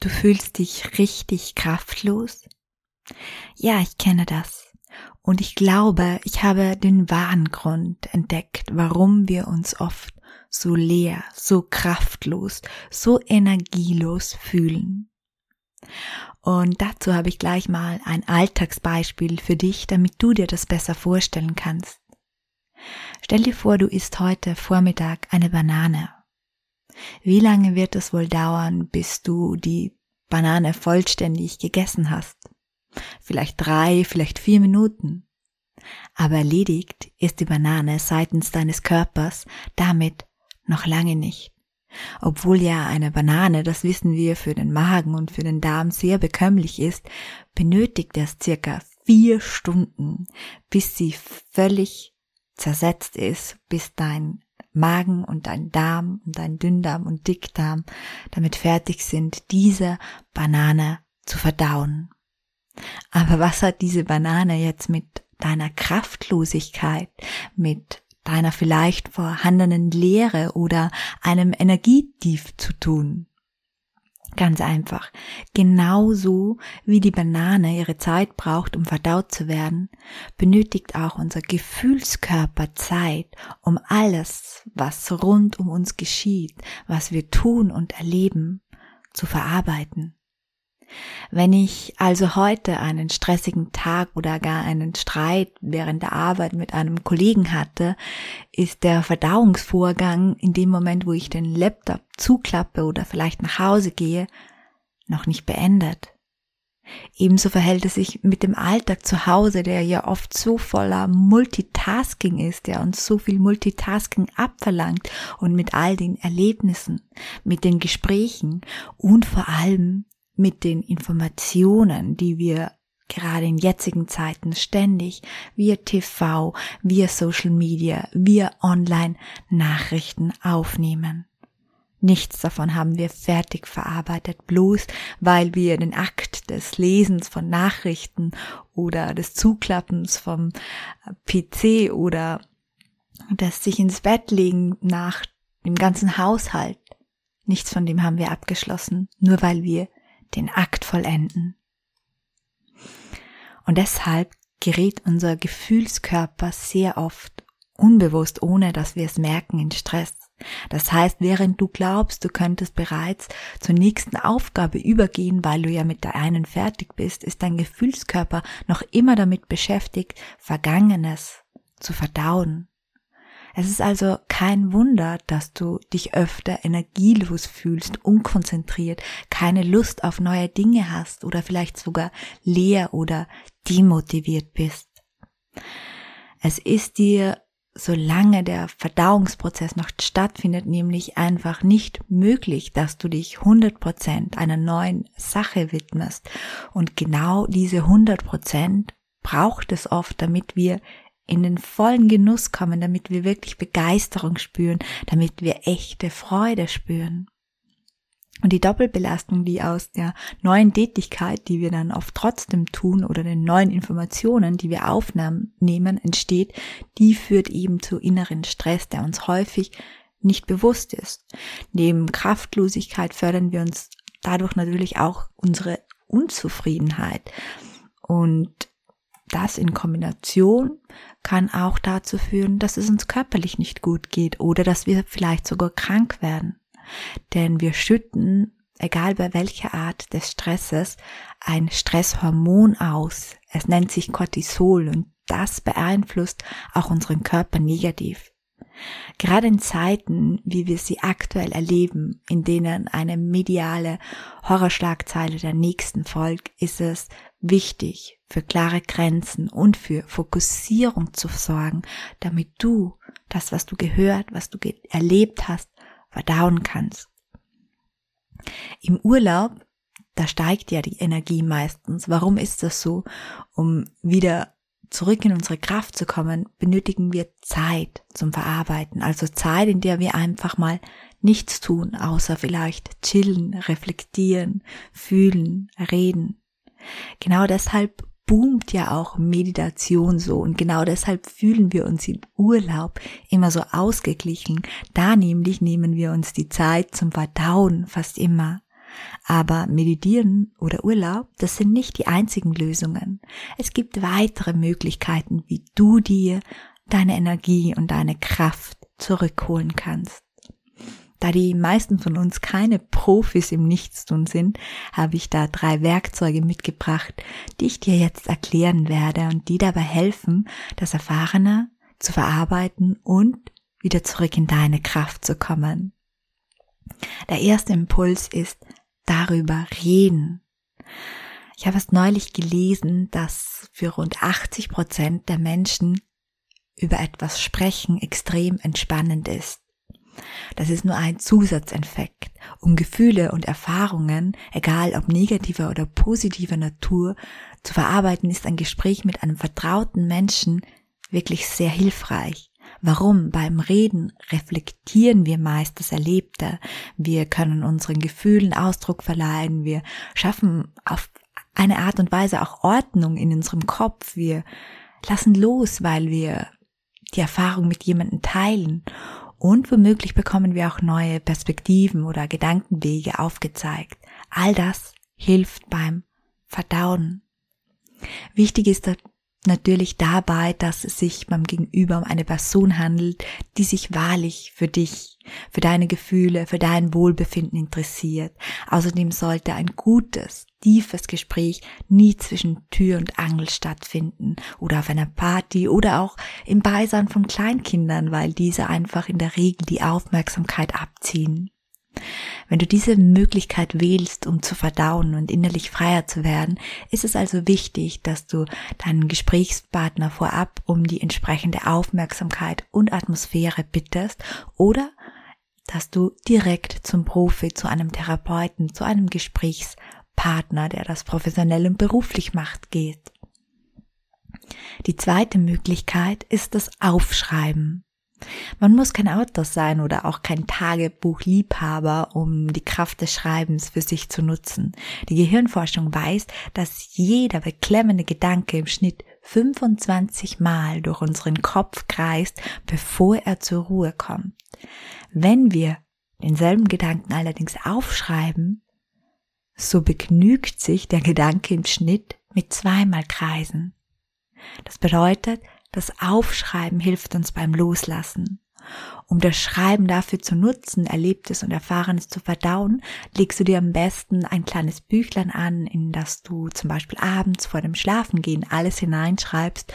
Du fühlst dich richtig kraftlos? Ja, ich kenne das. Und ich glaube, ich habe den wahren Grund entdeckt, warum wir uns oft so leer, so kraftlos, so energielos fühlen. Und dazu habe ich gleich mal ein Alltagsbeispiel für dich, damit du dir das besser vorstellen kannst. Stell dir vor, du isst heute Vormittag eine Banane wie lange wird es wohl dauern, bis du die Banane vollständig gegessen hast? Vielleicht drei, vielleicht vier Minuten. Aber erledigt ist die Banane seitens deines Körpers damit noch lange nicht. Obwohl ja eine Banane, das wissen wir, für den Magen und für den Darm sehr bekömmlich ist, benötigt es circa vier Stunden, bis sie völlig zersetzt ist, bis dein Magen und dein Darm und dein Dünndarm und Dickdarm damit fertig sind, diese Banane zu verdauen. Aber was hat diese Banane jetzt mit deiner Kraftlosigkeit, mit deiner vielleicht vorhandenen Leere oder einem Energietief zu tun? Ganz einfach. Genauso wie die Banane ihre Zeit braucht, um verdaut zu werden, benötigt auch unser Gefühlskörper Zeit, um alles, was rund um uns geschieht, was wir tun und erleben, zu verarbeiten. Wenn ich also heute einen stressigen Tag oder gar einen Streit während der Arbeit mit einem Kollegen hatte, ist der Verdauungsvorgang in dem Moment, wo ich den Laptop zuklappe oder vielleicht nach Hause gehe, noch nicht beendet. Ebenso verhält es sich mit dem Alltag zu Hause, der ja oft so voller Multitasking ist, der uns so viel Multitasking abverlangt und mit all den Erlebnissen, mit den Gesprächen und vor allem mit den Informationen, die wir gerade in jetzigen Zeiten ständig via TV, via Social Media, via Online Nachrichten aufnehmen. Nichts davon haben wir fertig verarbeitet, bloß weil wir den Akt des Lesens von Nachrichten oder des Zuklappens vom PC oder des sich ins Bett legen nach dem ganzen Haushalt, nichts von dem haben wir abgeschlossen, nur weil wir den Akt vollenden. Und deshalb gerät unser Gefühlskörper sehr oft unbewusst, ohne dass wir es merken, in Stress. Das heißt, während du glaubst, du könntest bereits zur nächsten Aufgabe übergehen, weil du ja mit der einen fertig bist, ist dein Gefühlskörper noch immer damit beschäftigt, Vergangenes zu verdauen, es ist also kein Wunder, dass du dich öfter energielos fühlst, unkonzentriert, keine Lust auf neue Dinge hast oder vielleicht sogar leer oder demotiviert bist. Es ist dir, solange der Verdauungsprozess noch stattfindet, nämlich einfach nicht möglich, dass du dich 100% einer neuen Sache widmest. Und genau diese 100% braucht es oft, damit wir in den vollen Genuss kommen, damit wir wirklich Begeisterung spüren, damit wir echte Freude spüren. Und die Doppelbelastung, die aus der neuen Tätigkeit, die wir dann oft trotzdem tun oder den neuen Informationen, die wir aufnehmen, entsteht, die führt eben zu inneren Stress, der uns häufig nicht bewusst ist. Neben Kraftlosigkeit fördern wir uns dadurch natürlich auch unsere Unzufriedenheit. Und das in Kombination kann auch dazu führen, dass es uns körperlich nicht gut geht oder dass wir vielleicht sogar krank werden. Denn wir schütten, egal bei welcher Art des Stresses, ein Stresshormon aus. Es nennt sich Cortisol und das beeinflusst auch unseren Körper negativ. Gerade in Zeiten, wie wir sie aktuell erleben, in denen eine mediale Horrorschlagzeile der nächsten folgt, ist es wichtig, für klare Grenzen und für Fokussierung zu sorgen, damit du das, was du gehört, was du erlebt hast, verdauen kannst. Im Urlaub da steigt ja die Energie meistens. Warum ist das so? Um wieder zurück in unsere Kraft zu kommen, benötigen wir Zeit zum Verarbeiten. Also Zeit, in der wir einfach mal nichts tun, außer vielleicht chillen, reflektieren, fühlen, reden. Genau deshalb boomt ja auch Meditation so und genau deshalb fühlen wir uns im Urlaub immer so ausgeglichen. Da nämlich nehmen wir uns die Zeit zum Verdauen fast immer. Aber Meditieren oder Urlaub, das sind nicht die einzigen Lösungen. Es gibt weitere Möglichkeiten, wie du dir deine Energie und deine Kraft zurückholen kannst. Da die meisten von uns keine Profis im Nichtstun sind, habe ich da drei Werkzeuge mitgebracht, die ich dir jetzt erklären werde und die dabei helfen, das Erfahrene zu verarbeiten und wieder zurück in deine Kraft zu kommen. Der erste Impuls ist darüber reden. Ich habe es neulich gelesen, dass für rund 80 Prozent der Menschen über etwas sprechen extrem entspannend ist. Das ist nur ein Zusatzeffekt, um Gefühle und Erfahrungen, egal ob negativer oder positiver Natur, zu verarbeiten, ist ein Gespräch mit einem vertrauten Menschen wirklich sehr hilfreich. Warum? Beim Reden reflektieren wir meist das Erlebte. Wir können unseren Gefühlen Ausdruck verleihen. Wir schaffen auf eine Art und Weise auch Ordnung in unserem Kopf. Wir lassen los, weil wir die Erfahrung mit jemandem teilen. Und womöglich bekommen wir auch neue Perspektiven oder Gedankenwege aufgezeigt. All das hilft beim Verdauen. Wichtig ist natürlich dabei, dass es sich beim Gegenüber um eine Person handelt, die sich wahrlich für dich, für deine Gefühle, für dein Wohlbefinden interessiert. Außerdem sollte ein gutes, tiefes Gespräch nie zwischen Tür und Angel stattfinden oder auf einer Party oder auch im Beisein von Kleinkindern, weil diese einfach in der Regel die Aufmerksamkeit abziehen. Wenn du diese Möglichkeit wählst, um zu verdauen und innerlich freier zu werden, ist es also wichtig, dass du deinen Gesprächspartner vorab um die entsprechende Aufmerksamkeit und Atmosphäre bittest oder dass du direkt zum Profi, zu einem Therapeuten, zu einem Gesprächspartner, der das professionell und beruflich macht, geht. Die zweite Möglichkeit ist das Aufschreiben. Man muss kein Autor sein oder auch kein Tagebuchliebhaber, um die Kraft des Schreibens für sich zu nutzen. Die Gehirnforschung weiß, dass jeder beklemmende Gedanke im Schnitt 25 Mal durch unseren Kopf kreist, bevor er zur Ruhe kommt. Wenn wir denselben Gedanken allerdings aufschreiben, so begnügt sich der Gedanke im Schnitt mit zweimal Kreisen. Das bedeutet, das Aufschreiben hilft uns beim Loslassen. Um das Schreiben dafür zu nutzen, Erlebtes und Erfahrenes zu verdauen, legst du dir am besten ein kleines Büchlein an, in das du zum Beispiel abends vor dem Schlafengehen alles hineinschreibst,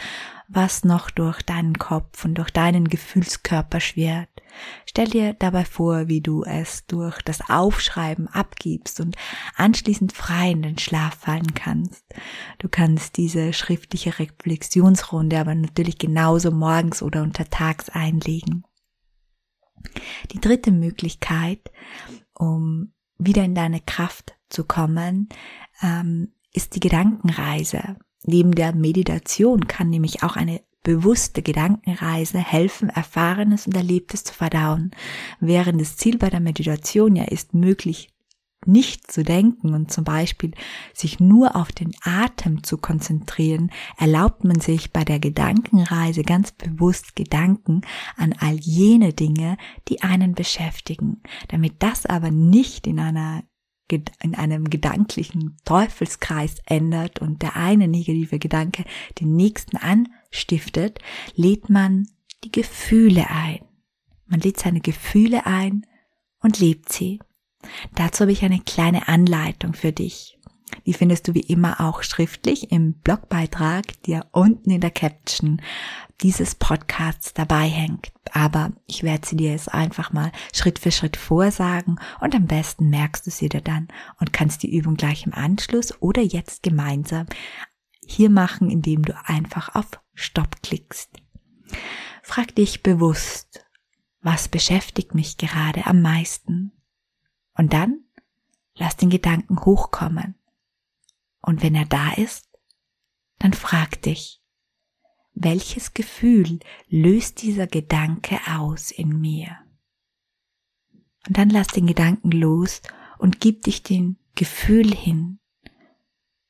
was noch durch deinen Kopf und durch deinen Gefühlskörper schwirrt. Stell dir dabei vor, wie du es durch das Aufschreiben abgibst und anschließend frei in den Schlaf fallen kannst. Du kannst diese schriftliche Reflexionsrunde aber natürlich genauso morgens oder untertags einlegen. Die dritte Möglichkeit, um wieder in deine Kraft zu kommen, ähm, ist die Gedankenreise. Neben der Meditation kann nämlich auch eine bewusste Gedankenreise helfen, Erfahrenes und Erlebtes zu verdauen, während das Ziel bei der Meditation ja ist, möglich nicht zu denken und zum Beispiel sich nur auf den Atem zu konzentrieren, erlaubt man sich bei der Gedankenreise ganz bewusst Gedanken an all jene Dinge, die einen beschäftigen, damit das aber nicht in einer in einem gedanklichen Teufelskreis ändert und der eine negative Gedanke den nächsten anstiftet, lädt man die Gefühle ein. Man lädt seine Gefühle ein und lebt sie. Dazu habe ich eine kleine Anleitung für dich. Die findest du wie immer auch schriftlich im Blogbeitrag, der unten in der Caption dieses Podcasts dabei hängt. Aber ich werde sie dir jetzt einfach mal Schritt für Schritt vorsagen und am besten merkst du sie dir dann und kannst die Übung gleich im Anschluss oder jetzt gemeinsam hier machen, indem du einfach auf Stopp klickst. Frag dich bewusst, was beschäftigt mich gerade am meisten? Und dann lass den Gedanken hochkommen. Und wenn er da ist, dann frag dich, welches Gefühl löst dieser Gedanke aus in mir? Und dann lass den Gedanken los und gib dich dem Gefühl hin.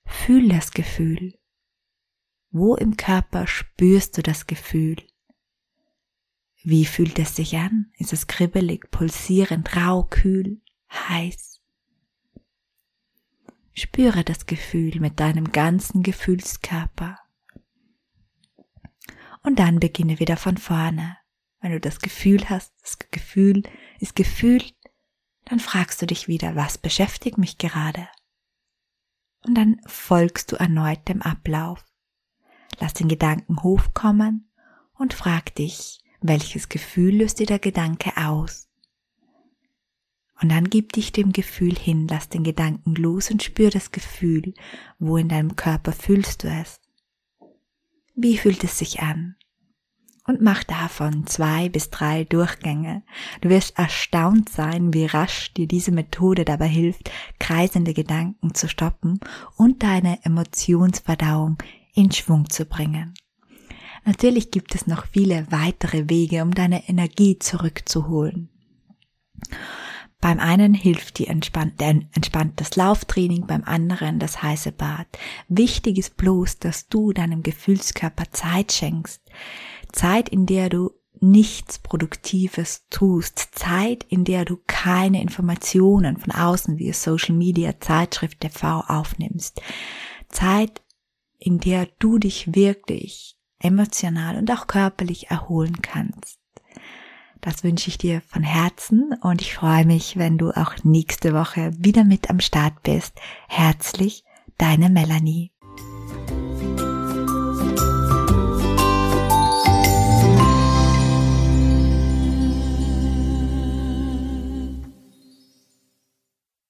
Fühl das Gefühl. Wo im Körper spürst du das Gefühl? Wie fühlt es sich an? Ist es kribbelig, pulsierend, rau, kühl, heiß? Spüre das Gefühl mit deinem ganzen Gefühlskörper. Und dann beginne wieder von vorne. Wenn du das Gefühl hast, das Gefühl ist gefühlt, dann fragst du dich wieder, was beschäftigt mich gerade? Und dann folgst du erneut dem Ablauf. Lass den Gedanken hochkommen und frag dich, welches Gefühl löst dir der Gedanke aus? Und dann gib dich dem Gefühl hin, lass den Gedanken los und spür das Gefühl, wo in deinem Körper fühlst du es. Wie fühlt es sich an? Und mach davon zwei bis drei Durchgänge. Du wirst erstaunt sein, wie rasch dir diese Methode dabei hilft, kreisende Gedanken zu stoppen und deine Emotionsverdauung in Schwung zu bringen. Natürlich gibt es noch viele weitere Wege, um deine Energie zurückzuholen. Beim einen hilft die entspannte, entspanntes Lauftraining, beim anderen das heiße Bad. Wichtig ist bloß, dass du deinem Gefühlskörper Zeit schenkst. Zeit, in der du nichts Produktives tust. Zeit, in der du keine Informationen von außen wie Social Media, Zeitschrift, TV aufnimmst. Zeit, in der du dich wirklich emotional und auch körperlich erholen kannst. Das wünsche ich dir von Herzen und ich freue mich, wenn du auch nächste Woche wieder mit am Start bist. Herzlich, deine Melanie.